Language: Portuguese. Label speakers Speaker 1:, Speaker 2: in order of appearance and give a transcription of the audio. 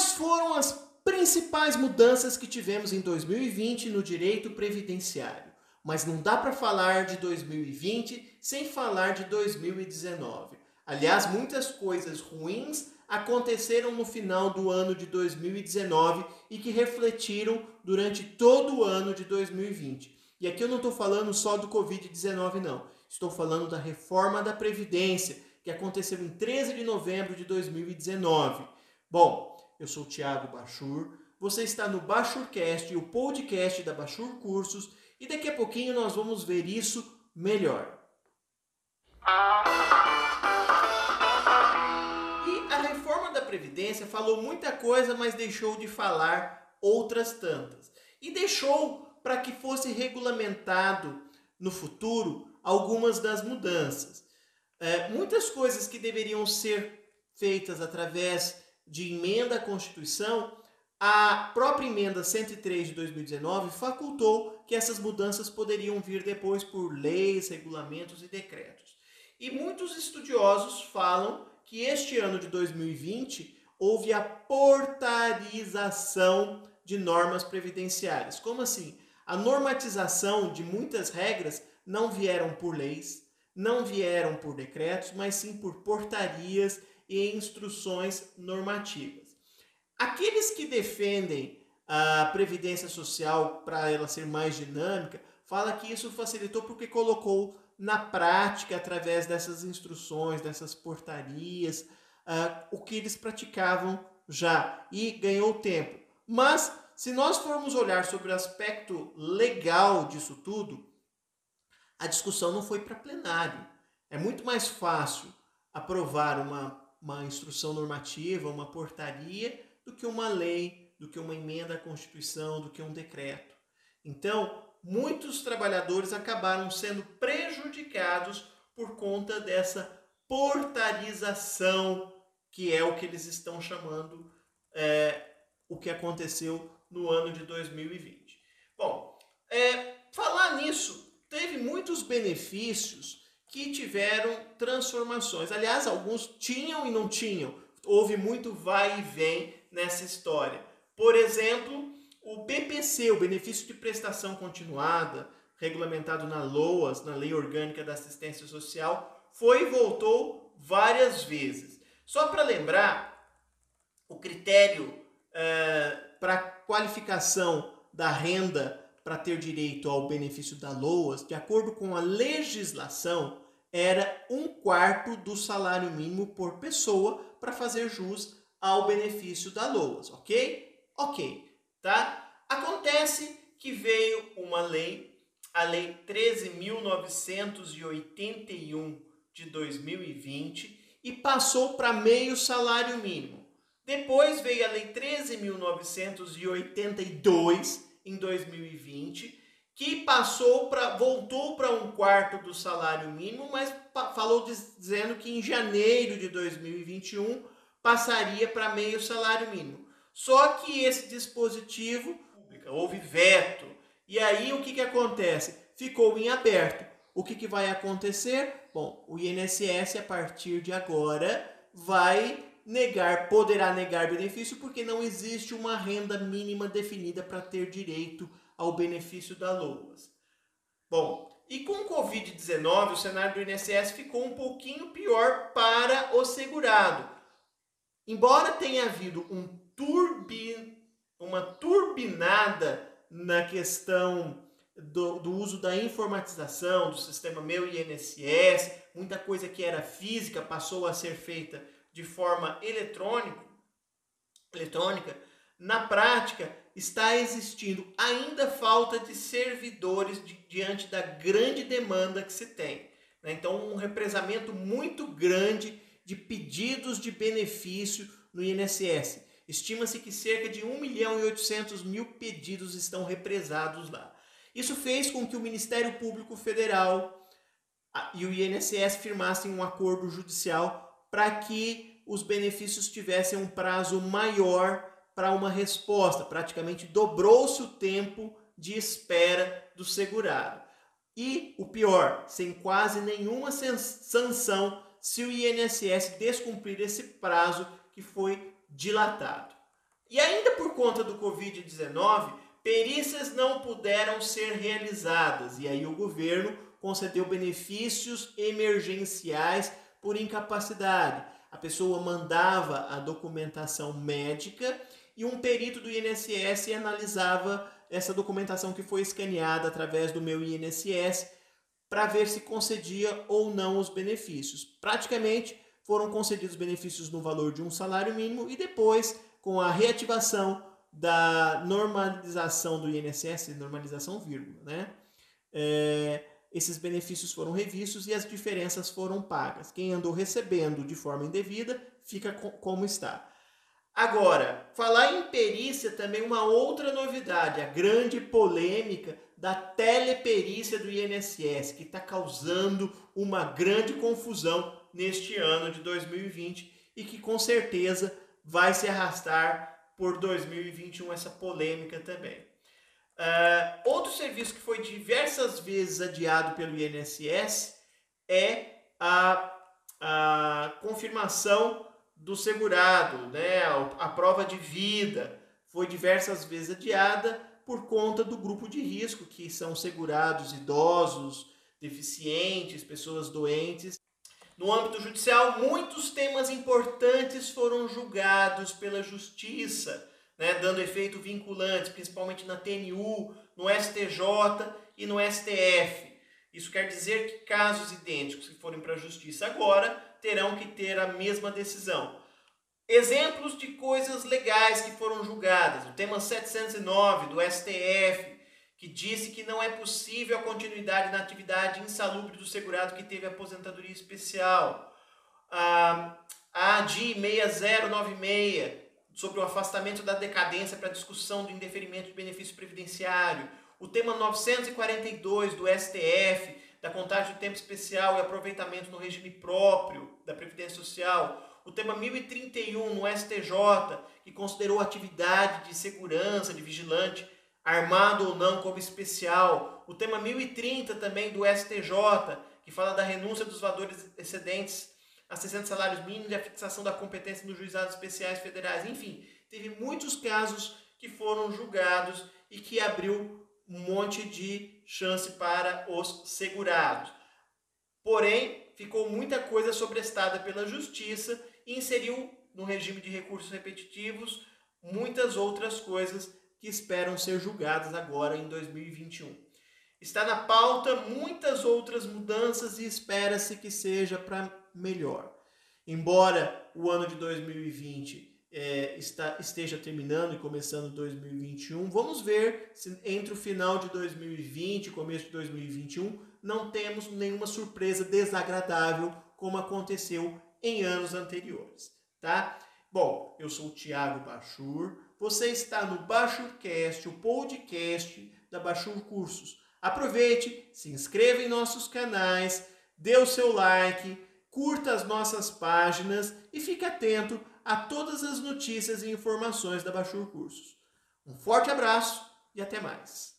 Speaker 1: Quais foram as principais mudanças que tivemos em 2020 no direito previdenciário? Mas não dá para falar de 2020 sem falar de 2019. Aliás, muitas coisas ruins aconteceram no final do ano de 2019 e que refletiram durante todo o ano de 2020. E aqui eu não estou falando só do Covid-19, não. Estou falando da reforma da Previdência, que aconteceu em 13 de novembro de 2019. Bom, eu sou o Thiago Bachur, você está no Bachurcast, o podcast da Bachur Cursos, e daqui a pouquinho nós vamos ver isso melhor. E a reforma da Previdência falou muita coisa, mas deixou de falar outras tantas. E deixou para que fosse regulamentado no futuro algumas das mudanças. É, muitas coisas que deveriam ser feitas através de emenda à Constituição, a própria emenda 103 de 2019 facultou que essas mudanças poderiam vir depois por leis, regulamentos e decretos. E muitos estudiosos falam que este ano de 2020 houve a portarização de normas previdenciárias. Como assim? A normatização de muitas regras não vieram por leis, não vieram por decretos, mas sim por portarias e instruções normativas. Aqueles que defendem a previdência social para ela ser mais dinâmica, fala que isso facilitou porque colocou na prática através dessas instruções, dessas portarias, uh, o que eles praticavam já e ganhou tempo. Mas se nós formos olhar sobre o aspecto legal disso tudo, a discussão não foi para plenário. É muito mais fácil aprovar uma, uma instrução normativa, uma portaria, do que uma lei, do que uma emenda à Constituição, do que um decreto. Então, muitos trabalhadores acabaram sendo prejudicados por conta dessa portarização, que é o que eles estão chamando é, o que aconteceu no ano de 2020. Bom, é, falar nisso teve muitos benefícios que tiveram transformações. Aliás, alguns tinham e não tinham. Houve muito vai e vem nessa história. Por exemplo, o BPC, o benefício de prestação continuada, regulamentado na LOAS, na Lei Orgânica da Assistência Social, foi e voltou várias vezes. Só para lembrar, o critério uh, para qualificação da renda para ter direito ao benefício da LOAS, de acordo com a legislação, era um quarto do salário mínimo por pessoa para fazer jus ao benefício da LOAS, ok? Ok, tá? Acontece que veio uma lei, a Lei 13.981 de 2020, e passou para meio salário mínimo. Depois veio a Lei 13.982 em 2020, que passou para voltou para um quarto do salário mínimo, mas falou dizendo que em janeiro de 2021 passaria para meio salário mínimo. Só que esse dispositivo houve veto. E aí o que, que acontece? Ficou em aberto. O que, que vai acontecer? Bom, o INSS a partir de agora vai negar, poderá negar benefício porque não existe uma renda mínima definida para ter direito ao benefício da LOAS. Bom, e com o Covid-19, o cenário do INSS ficou um pouquinho pior para o segurado. Embora tenha havido um turbin, uma turbinada na questão do, do, uso da informatização do sistema Meu INSS, muita coisa que era física passou a ser feita de forma eletrônico, eletrônica, na prática está existindo ainda falta de servidores de, diante da grande demanda que se tem. Né? Então, um represamento muito grande de pedidos de benefício no INSS. Estima-se que cerca de 1 milhão e 800 mil pedidos estão represados lá. Isso fez com que o Ministério Público Federal e o INSS firmassem um acordo judicial para que os benefícios tivessem um prazo maior para uma resposta. Praticamente dobrou-se o tempo de espera do segurado. E o pior, sem quase nenhuma sanção se o INSS descumprir esse prazo que foi dilatado. E ainda por conta do Covid-19, perícias não puderam ser realizadas e aí o governo concedeu benefícios emergenciais por incapacidade. A pessoa mandava a documentação médica e um perito do INSS analisava essa documentação que foi escaneada através do meu INSS para ver se concedia ou não os benefícios. Praticamente foram concedidos benefícios no valor de um salário mínimo e depois, com a reativação da normalização do INSS, normalização vírgula, né? É, esses benefícios foram revistos e as diferenças foram pagas. Quem andou recebendo de forma indevida fica como está. Agora, falar em perícia também uma outra novidade, a grande polêmica da teleperícia do INSS, que está causando uma grande confusão neste ano de 2020 e que com certeza vai se arrastar por 2021 essa polêmica também. Uh, outro serviço que foi diversas vezes adiado pelo INSS é a, a confirmação do segurado, né? a prova de vida foi diversas vezes adiada por conta do grupo de risco, que são segurados idosos, deficientes, pessoas doentes. No âmbito judicial, muitos temas importantes foram julgados pela justiça, né, dando efeito vinculante, principalmente na TNU, no STJ e no STF. Isso quer dizer que casos idênticos que forem para a justiça agora terão que ter a mesma decisão. Exemplos de coisas legais que foram julgadas. O tema 709 do STF, que disse que não é possível a continuidade na atividade insalubre do segurado que teve aposentadoria especial. A, a ADI 6096, sobre o afastamento da decadência para discussão do indeferimento de benefício previdenciário. O tema 942 do STF, da contagem do tempo especial e aproveitamento no regime próprio da Previdência Social. O tema 1031 no STJ, que considerou atividade de segurança, de vigilante, armado ou não como especial. O tema 1030 também do STJ, que fala da renúncia dos valores excedentes a 60 salários mínimos e a fixação da competência nos juizados especiais federais. Enfim, teve muitos casos que foram julgados e que abriu um monte de chance para os segurados. Porém, ficou muita coisa sobrestada pela justiça e inseriu no regime de recursos repetitivos muitas outras coisas que esperam ser julgadas agora em 2021. Está na pauta muitas outras mudanças e espera-se que seja para melhor. Embora o ano de 2020 é, está, esteja terminando e começando 2021, vamos ver se entre o final de 2020 e começo de 2021 não temos nenhuma surpresa desagradável como aconteceu em anos anteriores, tá? Bom, eu sou o Thiago Bachur, você está no Bachurcast, o podcast da Bachur Cursos. Aproveite, se inscreva em nossos canais, dê o seu like, curta as nossas páginas e fique atento a todas as notícias e informações da Bachur Cursos. Um forte abraço e até mais.